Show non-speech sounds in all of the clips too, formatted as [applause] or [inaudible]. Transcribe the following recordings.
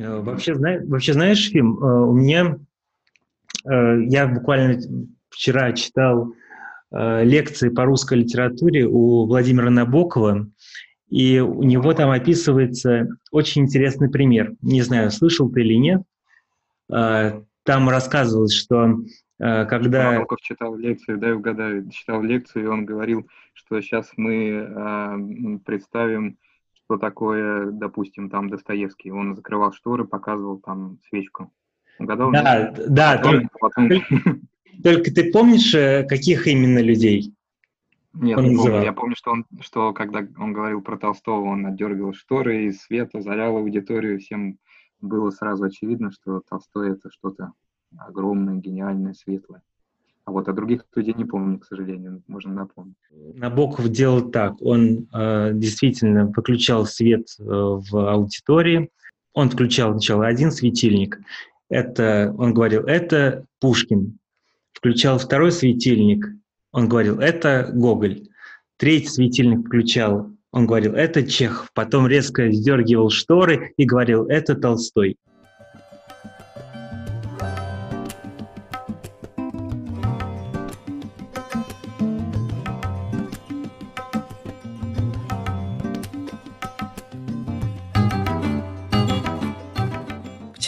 Э, вообще, вообще знаешь, Фим, э, у меня, э, я буквально вчера читал лекции по русской литературе у Владимира Набокова, и у него там описывается очень интересный пример. Не знаю, слышал ты или нет. Там рассказывалось, что когда... Набоков читал лекцию, дай угадаю, читал лекцию, и он говорил, что сейчас мы представим что такое, допустим, там Достоевский. Он закрывал шторы, показывал там свечку. Угадал? Да, нет? да. А только, потом... только ты помнишь, э, каких именно людей? Нет, не помню. Я помню, что он, что когда он говорил про Толстого, он отдергивал шторы из света, зарял аудиторию, всем было сразу очевидно, что Толстой это что-то огромное, гениальное, светлое. А вот о других людей не помню, к сожалению, можно напомнить. Набоков делал так. Он э, действительно выключал свет э, в аудитории. Он включал сначала один светильник. Это, он говорил, это Пушкин. Включал второй светильник. Он говорил, это Гоголь. Третий светильник включал. Он говорил, это Чехов. Потом резко сдергивал шторы и говорил, это Толстой.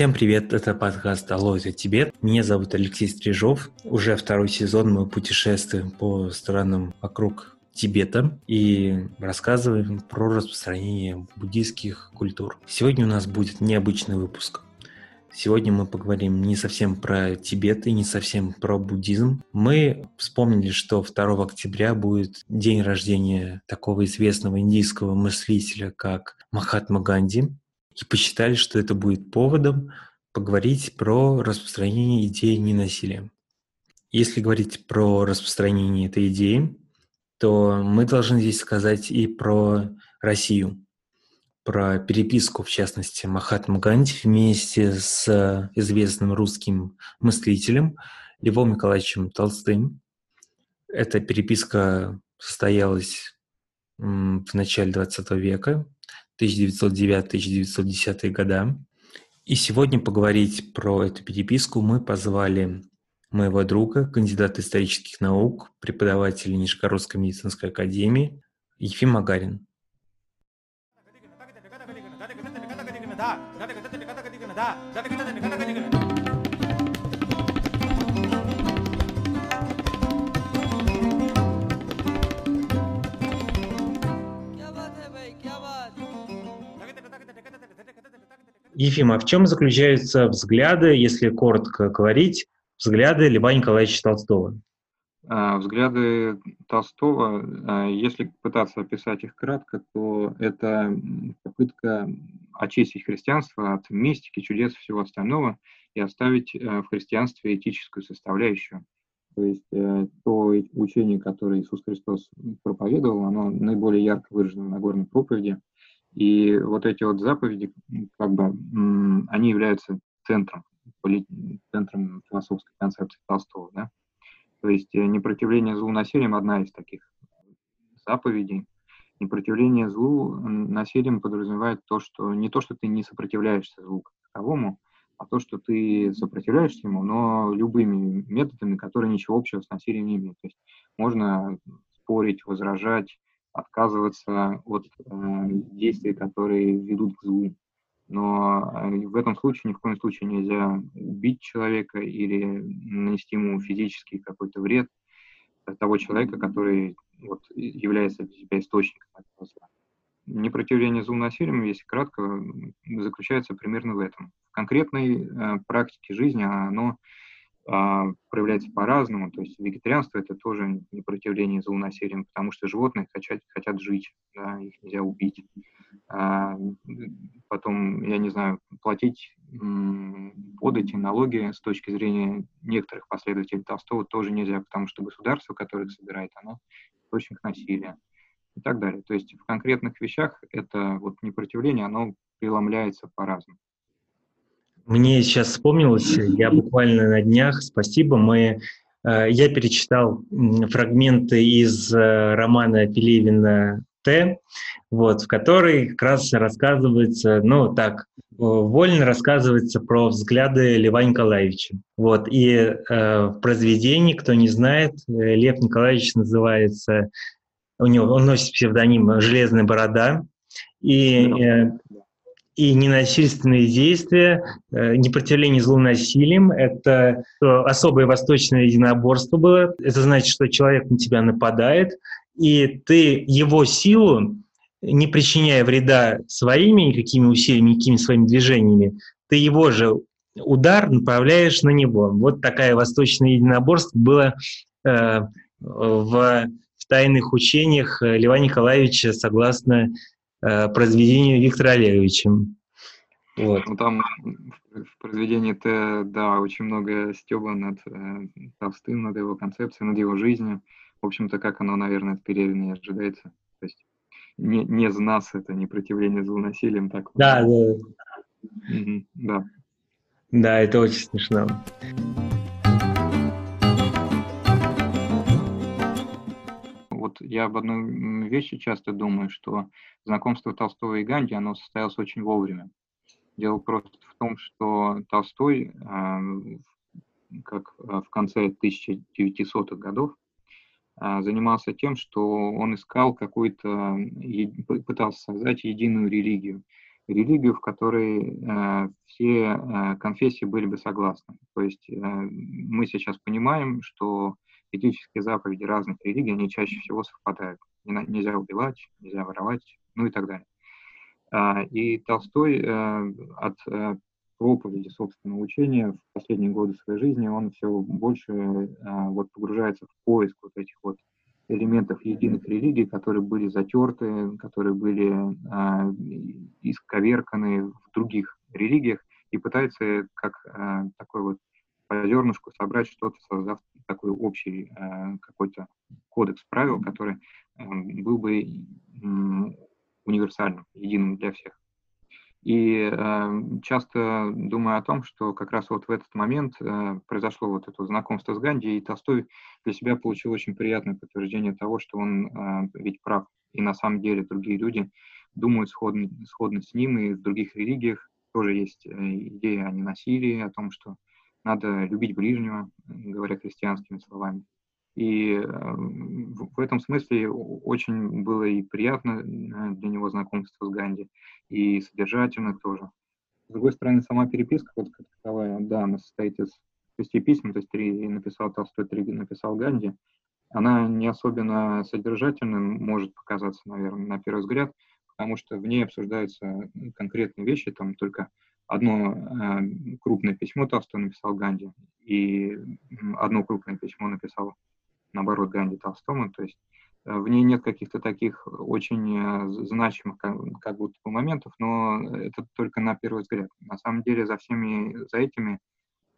Всем привет, это подкаст «Алло, это Тибет». Меня зовут Алексей Стрижов. Уже второй сезон мы путешествуем по странам вокруг Тибета и рассказываем про распространение буддийских культур. Сегодня у нас будет необычный выпуск. Сегодня мы поговорим не совсем про Тибет и не совсем про буддизм. Мы вспомнили, что 2 октября будет день рождения такого известного индийского мыслителя, как Махатма Ганди и посчитали, что это будет поводом поговорить про распространение идеи ненасилия. Если говорить про распространение этой идеи, то мы должны здесь сказать и про Россию, про переписку, в частности, Махатма Ганди вместе с известным русским мыслителем Львом Николаевичем Толстым. Эта переписка состоялась в начале XX века, 1909-1910 года. И сегодня поговорить про эту переписку мы позвали моего друга, кандидата исторических наук, преподавателя Нижегородской медицинской академии Ефим Агарин. Ефим, а в чем заключаются взгляды, если коротко говорить, взгляды Льва Николаевича Толстого? А, взгляды Толстого, а, если пытаться описать их кратко, то это попытка очистить христианство от мистики, чудес и всего остального и оставить э, в христианстве этическую составляющую. То есть э, то учение, которое Иисус Христос проповедовал, оно наиболее ярко выражено в Нагорной проповеди – и вот эти вот заповеди, как бы, они являются центром, центром философской концепции Толстого, да. То есть э, непротивление злу насилием одна из таких заповедей. Непротивление злу насилием подразумевает то, что не то, что ты не сопротивляешься злу как таковому, а то, что ты сопротивляешься ему, но любыми методами, которые ничего общего с насилием не имеют. То есть можно спорить, возражать, отказываться от э, действий, которые ведут к злу. Но э, в этом случае ни в коем случае нельзя убить человека или нанести ему физический какой-то вред того человека, который вот, является для тебя источником этого зла. Непротивление злу насилием, если кратко, заключается примерно в этом. В конкретной э, практике жизни оно проявляется по-разному. То есть вегетарианство это тоже непротивление злонасилием, потому что животные хотят, хотят жить, да, их нельзя убить. А, потом, я не знаю, платить подати, налоги с точки зрения некоторых последователей Толстого тоже нельзя, потому что государство, которое их собирает, оно источник насилия и так далее. То есть в конкретных вещах это вот непротивление, оно преломляется по-разному. Мне сейчас вспомнилось, я буквально на днях, спасибо, мы, э, я перечитал фрагменты из э, романа Пелевина Т, вот, в которой как раз рассказывается, ну так, вольно рассказывается про взгляды Льва Николаевича. Вот, и э, в произведении, кто не знает, э, Лев Николаевич называется, у него, он носит псевдоним «Железная борода», и э, и ненасильственные действия, э, непротивление злу насилием – это особое восточное единоборство было. Это значит, что человек на тебя нападает, и ты его силу, не причиняя вреда своими никакими усилиями, никакими своими движениями, ты его же удар направляешь на него. Вот такая восточное единоборство было э, в, в тайных учениях Льва Николаевича согласно э, произведению Виктора Олеговича. Вот. Ну, там в произведении Т, да, очень много стеба над э, Толстым, над его концепцией, над его жизнью. В общем-то, как оно, наверное, от Пелевина и ожидается. То есть не, не из нас это непротивление злонасилием. Так да, да. Угу, да. Да, это очень смешно. Вот я об одной вещи часто думаю, что знакомство Толстого и Ганди, оно состоялось очень вовремя. Дело просто в том, что Толстой, как в конце 1900-х годов, а, занимался тем, что он искал какой-то, пытался создать единую религию. Религию, в которой а, все а, конфессии были бы согласны. То есть мы сейчас понимаем, что этические заповеди разных религий, они чаще всего совпадают. Нельзя убивать, нельзя воровать, ну и так далее. И Толстой э, от э, проповеди собственного учения в последние годы своей жизни он все больше вот погружается в поиск вот этих вот элементов единых религий, которые были затерты, которые были исковерканы в других религиях, и пытается как такой вот по зернышку собрать что-то, создав такой общий какой-то кодекс правил, который был бы универсальным, единым для всех. И э, часто думаю о том, что как раз вот в этот момент э, произошло вот это знакомство с Ганди, и Толстой для себя получил очень приятное подтверждение того, что он э, ведь прав. И на самом деле другие люди думают сходно, сходно с ним, и в других религиях тоже есть э, идея о ненасилии, о том, что надо любить ближнего, говоря христианскими словами. И э, в этом смысле очень было и приятно э, для него знакомство с Ганди, и содержательно тоже. С другой стороны, сама переписка, вот как таковая, да, она состоит из шести писем, то есть три написал Толстой, три написал Ганди. Она не особенно содержательной может показаться, наверное, на первый взгляд, потому что в ней обсуждаются конкретные вещи, там только одно э, крупное письмо Толстой написал Ганди, и одно крупное письмо написал наоборот, Ганди Толстому. То есть э, в ней нет каких-то таких очень э, значимых как, как будто бы моментов, но это только на первый взгляд. На самом деле за всеми, за этими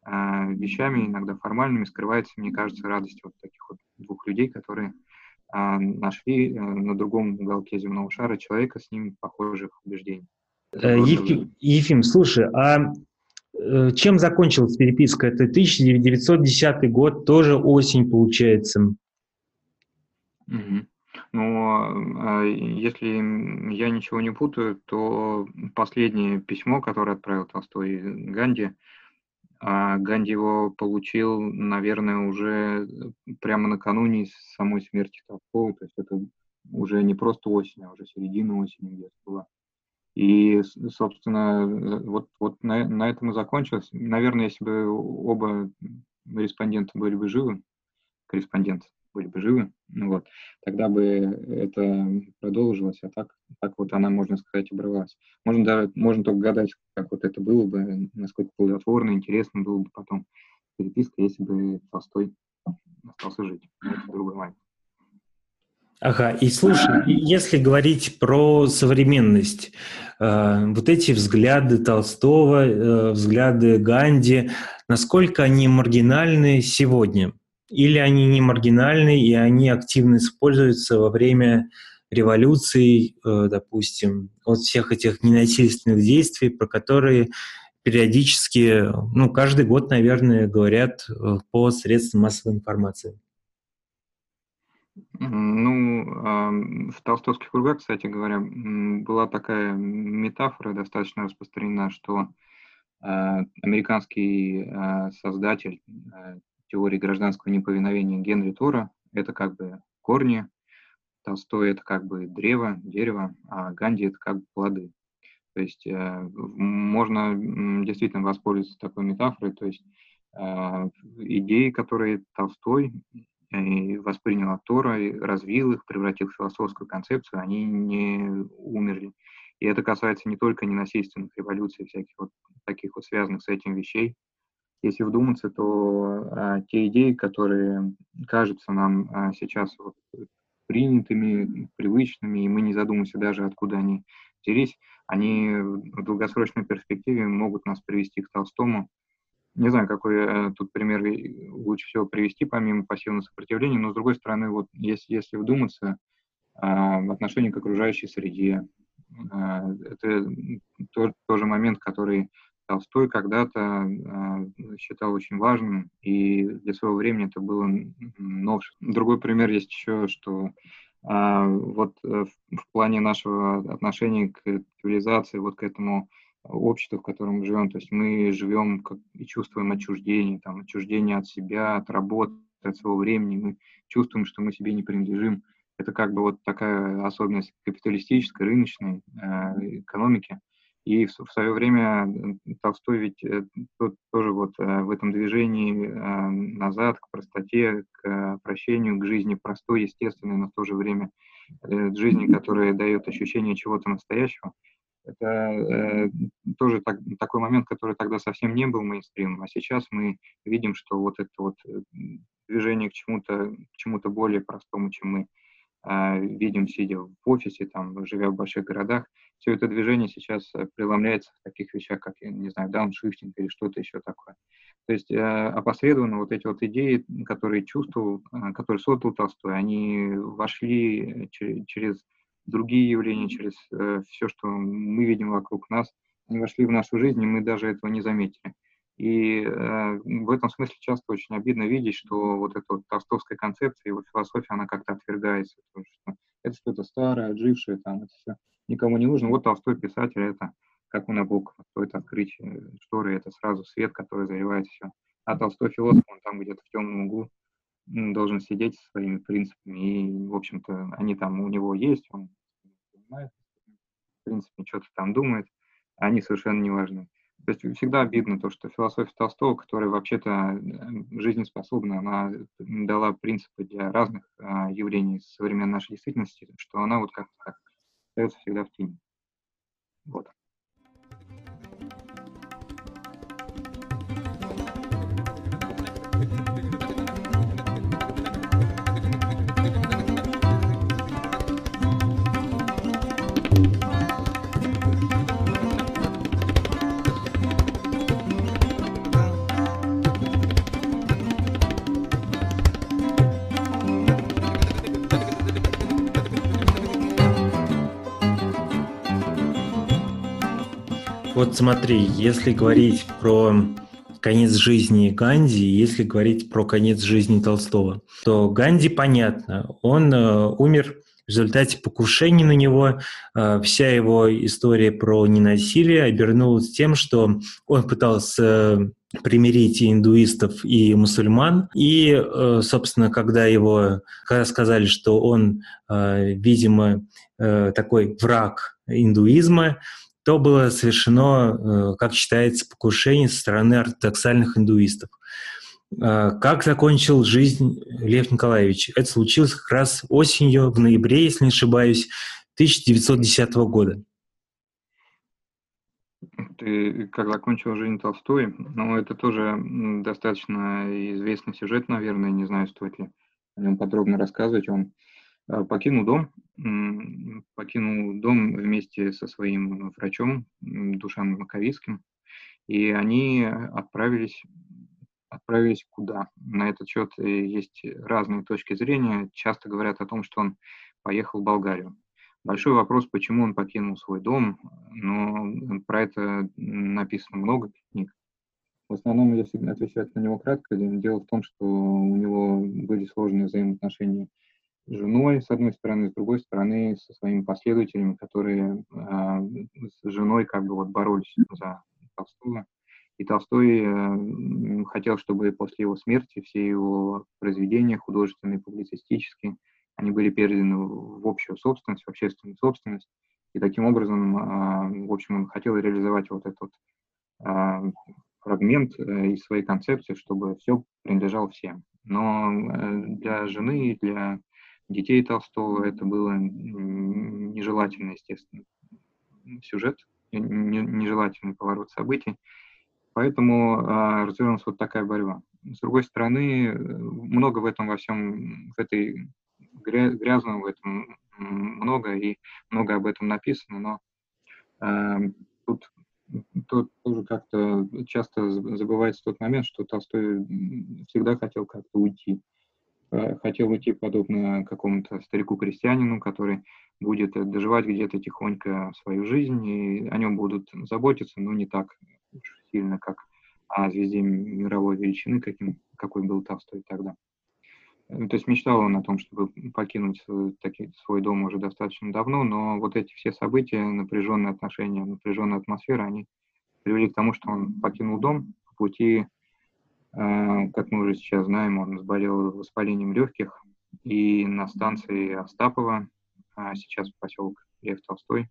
э, вещами, иногда формальными, скрывается, мне кажется, радость вот таких вот двух людей, которые э, нашли э, на другом уголке земного шара человека с ним похожих убеждений. Э, Ефим, Ефим, слушай, а Э, чем закончилась переписка? Это 1910 год, тоже осень получается. Угу. Ну, а, если я ничего не путаю, то последнее письмо, которое отправил Толстой Ганди, а Ганди его получил, наверное, уже прямо накануне самой смерти Толстого. То есть это уже не просто осень, а уже середина осени где-то была. И, собственно, вот, вот на, на этом и закончилось. Наверное, если бы оба респондента были бы живы, корреспонденты были бы живы, ну вот, тогда бы это продолжилось, а так, так вот она, можно сказать, обрывалась. Можно даже, можно только гадать, как вот это было бы, насколько плодотворно, интересно было бы потом переписка, если бы Толстой остался жить. Но это другой момент. Ага, и слушай, если говорить про современность, э, вот эти взгляды Толстого, э, взгляды Ганди, насколько они маргинальны сегодня? Или они не маргинальны, и они активно используются во время революции, э, допустим, от всех этих ненасильственных действий, про которые периодически, ну, каждый год, наверное, говорят э, по средствам массовой информации? Ну, в толстовских кругах, кстати говоря, была такая метафора достаточно распространена, что а, американский а, создатель а, теории гражданского неповиновения Генри Тора – это как бы корни, Толстой – это как бы древо, дерево, а Ганди – это как бы плоды. То есть э, можно действительно воспользоваться такой метафорой, то есть идеи, которые Толстой и воспринял от Тора, развил их, превратил в философскую концепцию, они не умерли. И это касается не только ненасильственных революций, всяких вот таких вот связанных с этим вещей. Если вдуматься, то а, те идеи, которые кажутся нам а, сейчас вот принятыми, привычными, и мы не задумываемся даже, откуда они взялись, они в долгосрочной перспективе могут нас привести к Толстому, не знаю, какой э, тут пример лучше всего привести, помимо пассивного сопротивления, но, с другой стороны, вот если, если вдуматься, а, отношении к окружающей среде, а, это тот, тоже момент, который Толстой когда-то а, считал очень важным, и для своего времени это было новшество. Другой пример есть еще, что вот э, в плане нашего отношения к цивилизации, вот к этому общество, в котором мы живем. То есть мы живем как, и чувствуем отчуждение, там, отчуждение от себя, от работы, от своего времени. Мы чувствуем, что мы себе не принадлежим. Это как бы вот такая особенность капиталистической, рыночной э, экономики. И в, в свое время Толстой ведь э, тот, тоже вот э, в этом движении э, назад к простоте, к прощению, к жизни простой, естественной, но в то же время э, жизни, которая дает ощущение чего-то настоящего, это э, тоже так, такой момент, который тогда совсем не был мейнстримом, а сейчас мы видим, что вот это вот э, движение к чему-то к чему-то более простому, чем мы э, видим, сидя в офисе, там, живя в больших городах, все это движение сейчас э, преломляется в таких вещах, как, я не знаю, дауншифтинг или что-то еще такое. То есть э, опосредованно вот эти вот идеи, которые чувствовал, э, которые создал Толстой, они вошли через, через другие явления, через э, все, что мы видим вокруг нас, они вошли в нашу жизнь, и мы даже этого не заметили. И э, в этом смысле часто очень обидно видеть, что вот эта вот толстовская концепция, его философия, она как-то отвергается. Потому что это что-то старое, отжившее, там, это все никому не нужно. Вот Толстой писатель, это как у Набокова, стоит открыть э, шторы, это сразу свет, который заливает все. А Толстой философ, он там где-то в темном углу должен сидеть со своими принципами, и, в общем-то, они там у него есть, он понимает, в принципе, что-то там думает, а они совершенно не важны. То есть всегда обидно то, что философия Толстого, которая вообще-то жизнеспособна, она дала принципы для разных а, явлений современной нашей действительности, что она вот как-то остается всегда в тени. Вот. Вот смотри, если говорить про конец жизни Ганди, если говорить про конец жизни Толстого, то Ганди, понятно, он э, умер в результате покушения на него. Э, вся его история про ненасилие обернулась тем, что он пытался примирить и индуистов, и мусульман. И, э, собственно, когда его когда сказали, что он, э, видимо, э, такой враг индуизма, то было совершено, э, как считается, покушение со стороны ортодоксальных индуистов. Э, как закончил жизнь Лев Николаевич? Это случилось как раз осенью, в ноябре, если не ошибаюсь, 1910 года. Ты как закончил жизнь Толстой? Ну, это тоже достаточно известный сюжет, наверное, не знаю, стоит ли о нем подробно рассказывать. Он покинул дом, покинул дом вместе со своим врачом Душаном Маковицким, и они отправились, отправились куда? На этот счет есть разные точки зрения. Часто говорят о том, что он поехал в Болгарию. Большой вопрос, почему он покинул свой дом, но про это написано много книг. В основном, если отвечать на него кратко, дело в том, что у него были сложные взаимоотношения женой, с одной стороны, с другой стороны, со своими последователями, которые э, с женой как бы вот боролись за Толстого. И Толстой э, хотел, чтобы после его смерти все его произведения, художественные, публицистические, они были переданы в общую собственность, в общественную собственность. И таким образом, э, в общем, он хотел реализовать вот этот э, фрагмент из своей концепции, чтобы все принадлежало всем. Но э, для жены и для детей Толстого это было нежелательно, естественно, сюжет, нежелательный поворот событий. Поэтому э, развернулась вот такая борьба. С другой стороны, много в этом во всем, в этой грязном, в этом много, и много об этом написано, но э, тут, тут тоже как-то часто забывается тот момент, что Толстой всегда хотел как-то уйти. Э, хотел уйти подобно какому-то старику-крестьянину, который будет доживать где-то тихонько свою жизнь, и о нем будут заботиться, но не так сильно, как о звезде мировой величины, каким, какой был Толстой тогда. Э, то есть мечтал он о том, чтобы покинуть таки, свой дом уже достаточно давно, но вот эти все события, напряженные отношения, напряженная атмосфера, они привели к тому, что он покинул дом по пути, э, как мы уже сейчас знаем, он заболел воспалением легких, и на станции Остапова, а сейчас поселок Лев Толстой,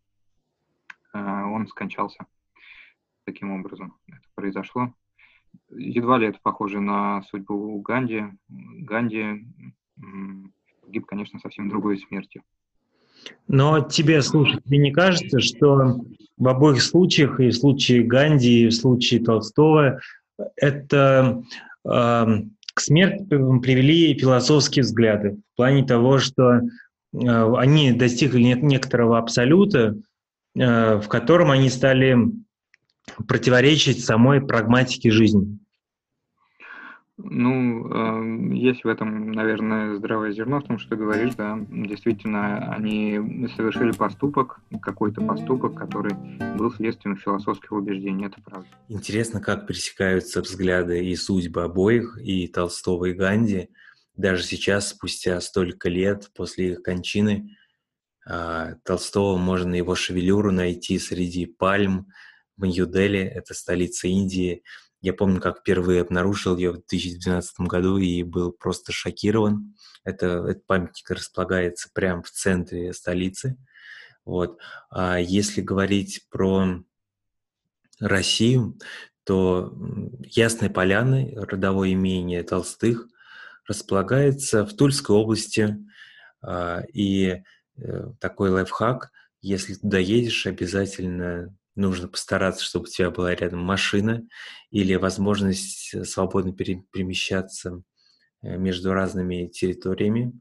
э, он скончался таким образом. Это произошло. Едва ли это похоже на судьбу Ганди. Ганди погиб, конечно, совсем другой смертью. Но тебе, слушай, тебе не кажется, что в обоих случаях, и в случае Ганди, и в случае Толстого, это э, к смерти привели философские взгляды в плане того, что э, они достигли некоторого абсолюта, э, в котором они стали противоречить самой прагматике жизни? Ну, э, есть в этом, наверное, здравое зерно в том, что говоришь, да. Действительно, они совершили поступок, какой-то поступок, который был следствием философских убеждений, это правда. Интересно, как пересекаются взгляды и судьбы обоих, и Толстого, и Ганди. Даже сейчас, спустя столько лет после их кончины, э, Толстого можно его шевелюру найти среди пальм, в Нью-Дели, это столица Индии. Я помню, как впервые обнаружил ее в 2012 году и был просто шокирован. Это, этот памятник располагается прямо в центре столицы. Вот. А если говорить про Россию, то Ясная Поляна, родовое имение Толстых, располагается в Тульской области. А, и э, такой лайфхак, если туда едешь, обязательно нужно постараться, чтобы у тебя была рядом машина или возможность э, свободно перемещаться э, между разными территориями,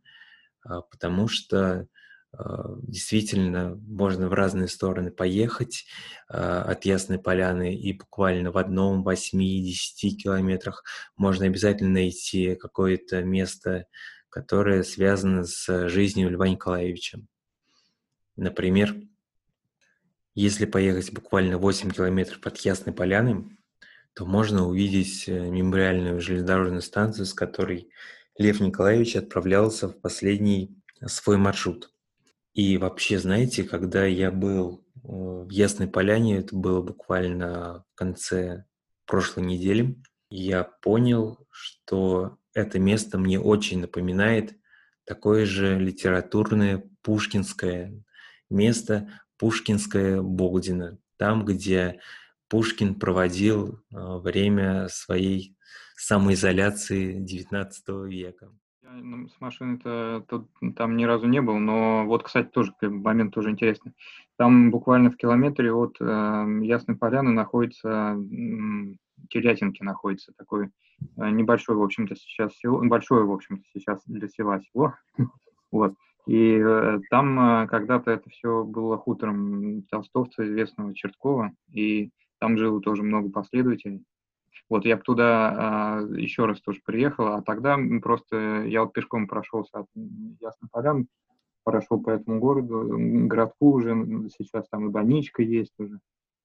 а, потому что а, действительно можно в разные стороны поехать а, от Ясной Поляны и буквально в одном, восьми, десяти километрах можно обязательно найти какое-то место, которое связано с жизнью Льва Николаевича. Например, если поехать буквально 8 километров под Ясной Поляной, то можно увидеть э, мемориальную железнодорожную станцию, с которой Лев Николаевич отправлялся в последний свой маршрут. И вообще, знаете, когда я был э, в Ясной Поляне, это было буквально в конце прошлой недели, я понял, что это место мне очень напоминает такое же литературное пушкинское место, Пушкинская Болдина, там, где Пушкин проводил а, время своей самоизоляции XIX века. Я с машиной-то там ни разу не был, но вот, кстати, тоже момент тоже интересный. Там буквально в километре от э, Ясной Поляны находится, э, Телятинки находится такой э, небольшой, в общем-то, сейчас село, большое, в общем-то, сейчас для села село. [laughs] вот. И э, там э, когда-то это все было хутором толстовца, известного Черткова, и там жило тоже много последователей. Вот я бы туда э, еще раз тоже приехал, а тогда просто я вот пешком прошелся от Ясной Полян, прошел по этому городу, городку уже, сейчас там и больничка есть уже.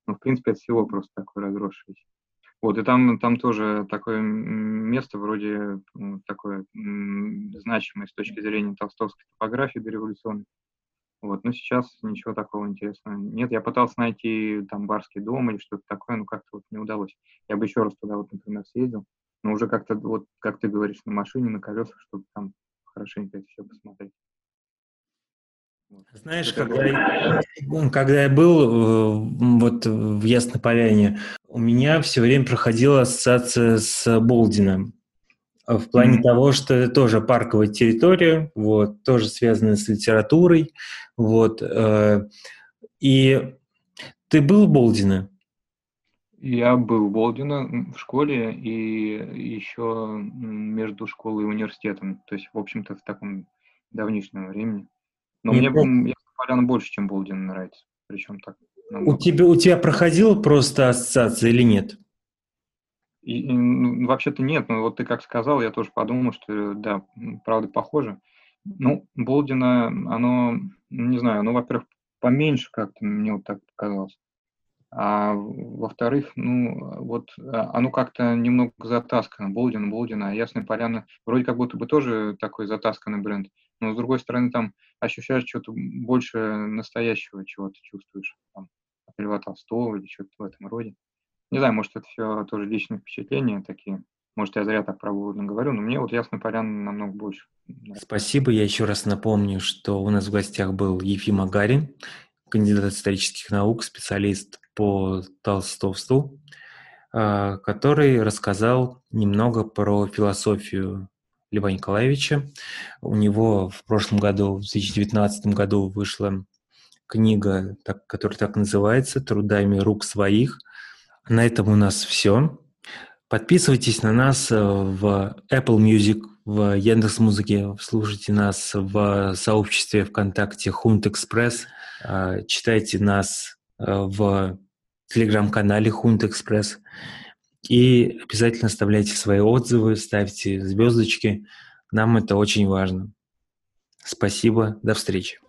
Ну, в принципе, это село просто такое разросшееся. Вот, и там, там тоже такое место вроде такое значимое с точки зрения толстовской топографии дореволюционной. Вот, но сейчас ничего такого интересного нет. Я пытался найти там барский дом или что-то такое, но как-то вот не удалось. Я бы еще раз туда вот, например, съездил, но уже как-то вот, как ты говоришь, на машине, на колесах, чтобы там хорошенько это все посмотреть. Знаешь, когда я, когда я был э, вот в Ясной Поляне, у меня все время проходила ассоциация с Болдином. В плане mm-hmm. того, что это тоже парковая территория, вот, тоже связанная с литературой, вот. Э, и ты был в Болдино? Я был в Болдино в школе и еще между школой и университетом, то есть, в общем-то, в таком давнишнем времени. Но Не мне Поляна больше, чем Болдин нравится. Причем так. У тебя, у тебя проходила просто ассоциация или нет? И, и, ну, вообще-то нет, но вот ты как сказал, я тоже подумал, что да, правда похоже. Ну, Болдина, оно, не знаю, оно, во-первых, поменьше как-то, мне вот так показалось. А во-вторых, ну, вот а, оно как-то немного затаскано. Болдин, Болдин, а Ясная Поляна вроде как будто бы тоже такой затасканный бренд. Но, с другой стороны, там ощущаешь что-то больше настоящего, чего ты чувствуешь. Там, от Льва Толстого или что-то в этом роде. Не знаю, может, это все тоже личные впечатления такие. Может, я зря так правильно говорю, но мне вот Ясная Поляна намного больше. Спасибо. Я еще раз напомню, что у нас в гостях был Ефим Агарин, кандидат исторических наук, специалист по толстовству, а, который рассказал немного про философию Льва Николаевича. У него в прошлом году, в 2019 году, вышла книга, которая так называется «Трудами рук своих». На этом у нас все. Подписывайтесь на нас в Apple Music, в Яндекс Музыке, слушайте нас в сообществе ВКонтакте Хунт Экспресс, а, читайте нас в телеграм-канале Хунт Экспресс. И обязательно оставляйте свои отзывы, ставьте звездочки. Нам это очень важно. Спасибо, до встречи.